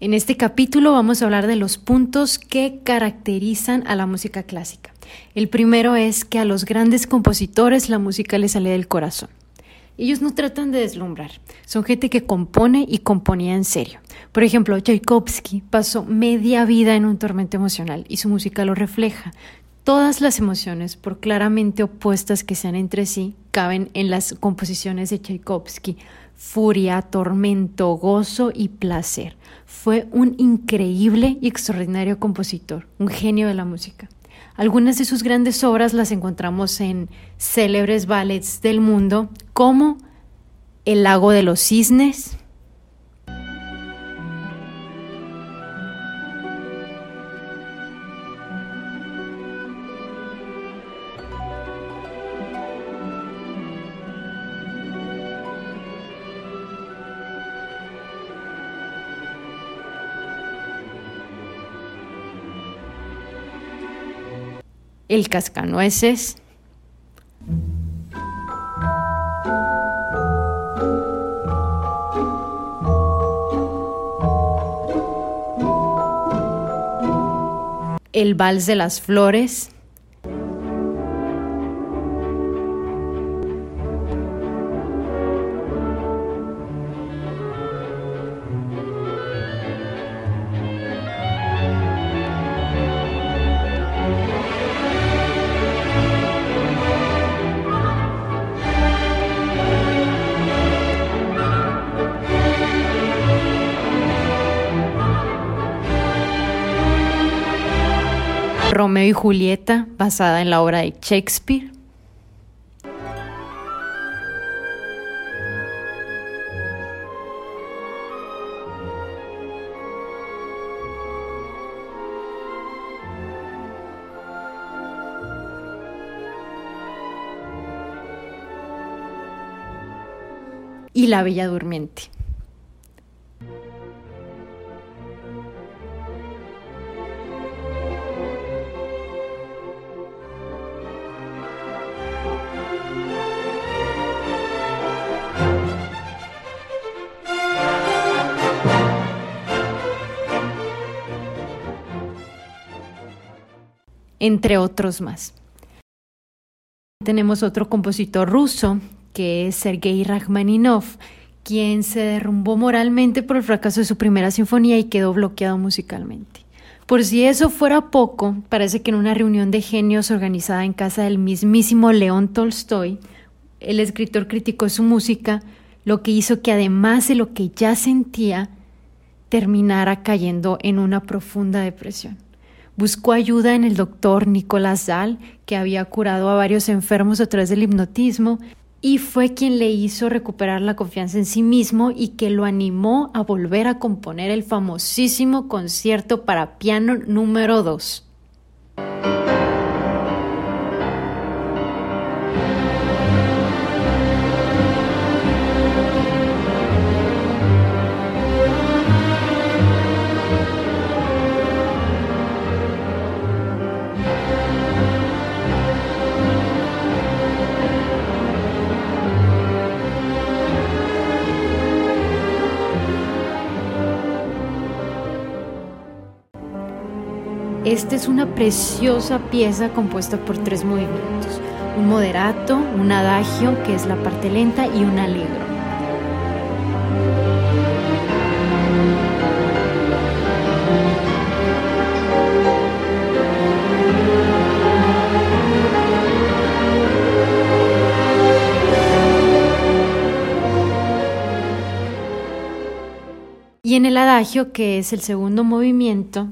En este capítulo vamos a hablar de los puntos que caracterizan a la música clásica. El primero es que a los grandes compositores la música les sale del corazón. Ellos no tratan de deslumbrar, son gente que compone y componía en serio. Por ejemplo, Tchaikovsky pasó media vida en un tormento emocional y su música lo refleja. Todas las emociones, por claramente opuestas que sean entre sí, caben en las composiciones de Tchaikovsky. Furia, tormento, gozo y placer. Fue un increíble y extraordinario compositor, un genio de la música. Algunas de sus grandes obras las encontramos en célebres ballets del mundo como El lago de los cisnes, el cascanueces, el vals de las flores, Romeo y Julieta, basada en la obra de Shakespeare. Y La Bella Durmiente. Entre otros más. Tenemos otro compositor ruso, que es Sergei Rachmaninoff, quien se derrumbó moralmente por el fracaso de su primera sinfonía y quedó bloqueado musicalmente. Por si eso fuera poco, parece que en una reunión de genios organizada en casa del mismísimo León Tolstoy, el escritor criticó su música, lo que hizo que además de lo que ya sentía, terminara cayendo en una profunda depresión. Buscó ayuda en el doctor Nicolás Dahl, que había curado a varios enfermos a través del hipnotismo, y fue quien le hizo recuperar la confianza en sí mismo y que lo animó a volver a componer el famosísimo concierto para piano número 2. Esta es una preciosa pieza compuesta por tres movimientos, un moderato, un adagio, que es la parte lenta, y un allegro. Y en el adagio, que es el segundo movimiento,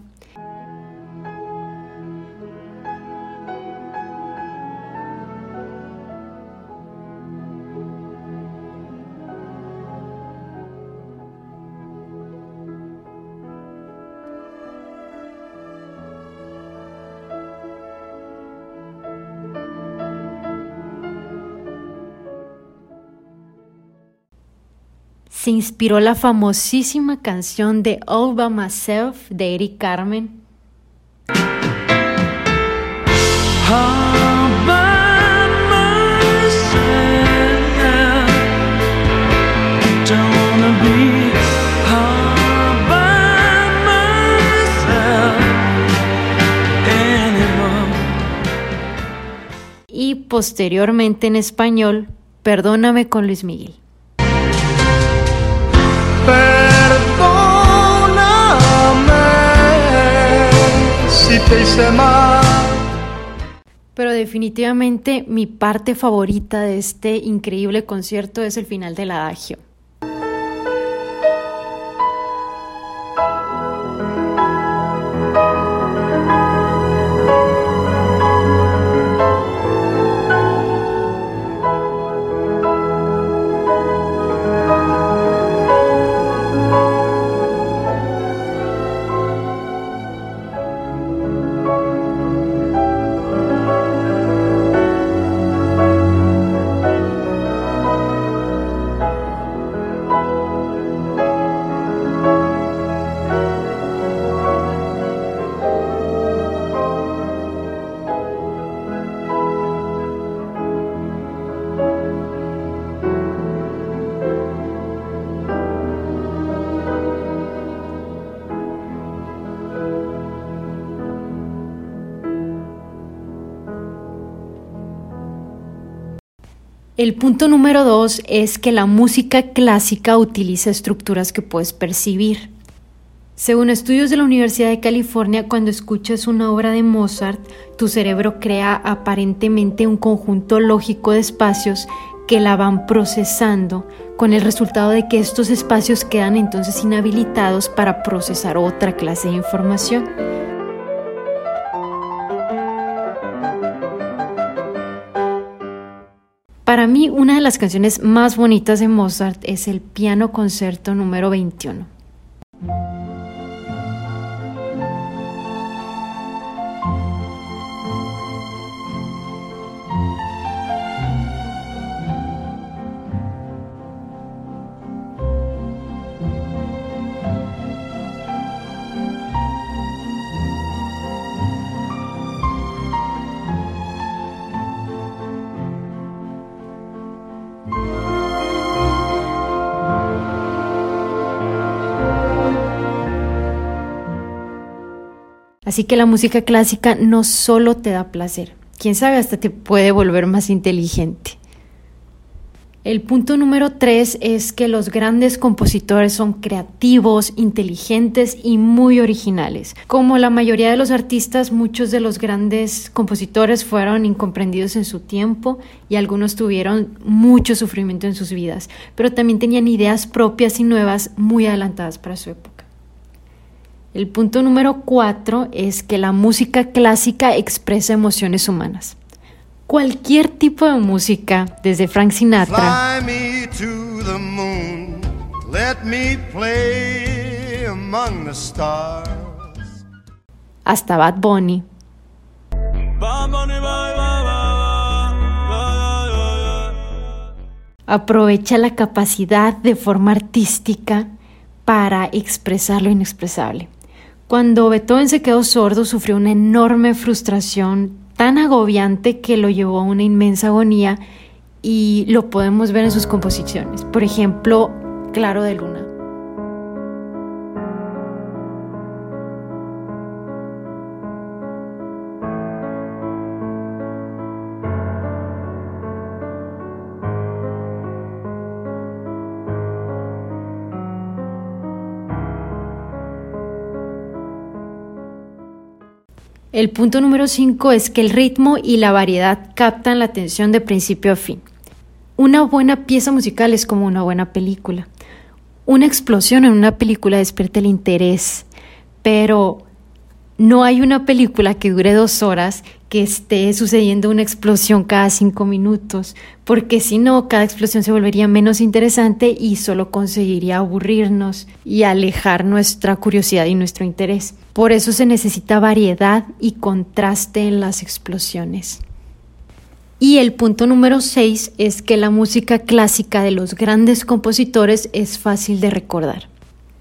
se inspiró la famosísima canción de All By Myself de Eric Carmen. y posteriormente en español Perdóname con Luis Miguel. Pero definitivamente mi parte favorita de este increíble concierto es el final del adagio. El punto número dos es que la música clásica utiliza estructuras que puedes percibir. Según estudios de la Universidad de California, cuando escuchas una obra de Mozart, tu cerebro crea aparentemente un conjunto lógico de espacios que la van procesando, con el resultado de que estos espacios quedan entonces inhabilitados para procesar otra clase de información. Para mí, una de las canciones más bonitas de Mozart es el Piano Concerto número 21. Así que la música clásica no solo te da placer, quién sabe, hasta te puede volver más inteligente. El punto número tres es que los grandes compositores son creativos, inteligentes y muy originales. Como la mayoría de los artistas, muchos de los grandes compositores fueron incomprendidos en su tiempo y algunos tuvieron mucho sufrimiento en sus vidas, pero también tenían ideas propias y nuevas muy adelantadas para su época. El punto número cuatro es que la música clásica expresa emociones humanas. Cualquier tipo de música, desde Frank Sinatra hasta Bad Bunny. Aprovecha la capacidad de forma artística para expresar lo inexpresable. Cuando Beethoven se quedó sordo, sufrió una enorme frustración tan agobiante que lo llevó a una inmensa agonía y lo podemos ver en sus composiciones. Por ejemplo, Claro de Luna. El punto número 5 es que el ritmo y la variedad captan la atención de principio a fin. Una buena pieza musical es como una buena película. Una explosión en una película despierta el interés, pero no hay una película que dure dos horas que esté sucediendo una explosión cada cinco minutos, porque si no, cada explosión se volvería menos interesante y solo conseguiría aburrirnos y alejar nuestra curiosidad y nuestro interés. Por eso se necesita variedad y contraste en las explosiones. Y el punto número 6 es que la música clásica de los grandes compositores es fácil de recordar.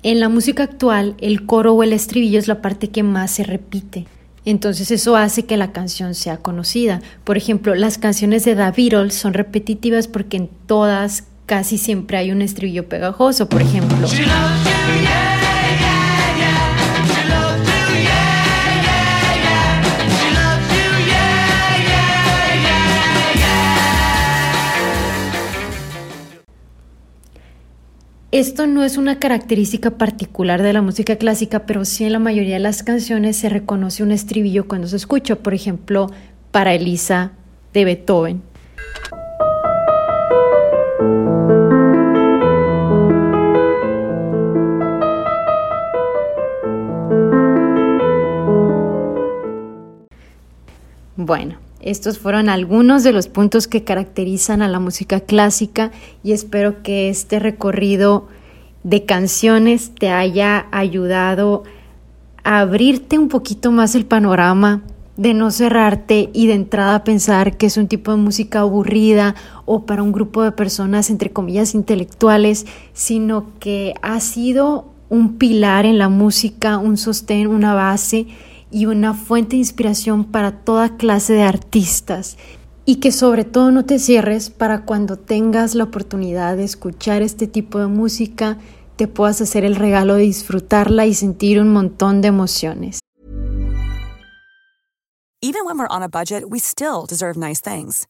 En la música actual, el coro o el estribillo es la parte que más se repite. Entonces eso hace que la canción sea conocida. Por ejemplo, las canciones de The Beatles son repetitivas porque en todas casi siempre hay un estribillo pegajoso, por ejemplo. Esto no es una característica particular de la música clásica, pero sí en la mayoría de las canciones se reconoce un estribillo cuando se escucha, por ejemplo, para Elisa de Beethoven. Bueno, estos fueron algunos de los puntos que caracterizan a la música clásica y espero que este recorrido de canciones te haya ayudado a abrirte un poquito más el panorama, de no cerrarte y de entrada pensar que es un tipo de música aburrida o para un grupo de personas entre comillas intelectuales, sino que ha sido un pilar en la música, un sostén, una base y una fuente de inspiración para toda clase de artistas y que sobre todo no te cierres para cuando tengas la oportunidad de escuchar este tipo de música te puedas hacer el regalo de disfrutarla y sentir un montón de emociones. Even when we're on a budget, we still deserve nice things.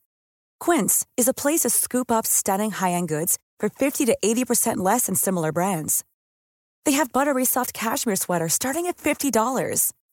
Quince is a place to scoop up stunning high-end goods for 50 to 80% less than similar brands. They have buttery soft cashmere sweaters starting at $50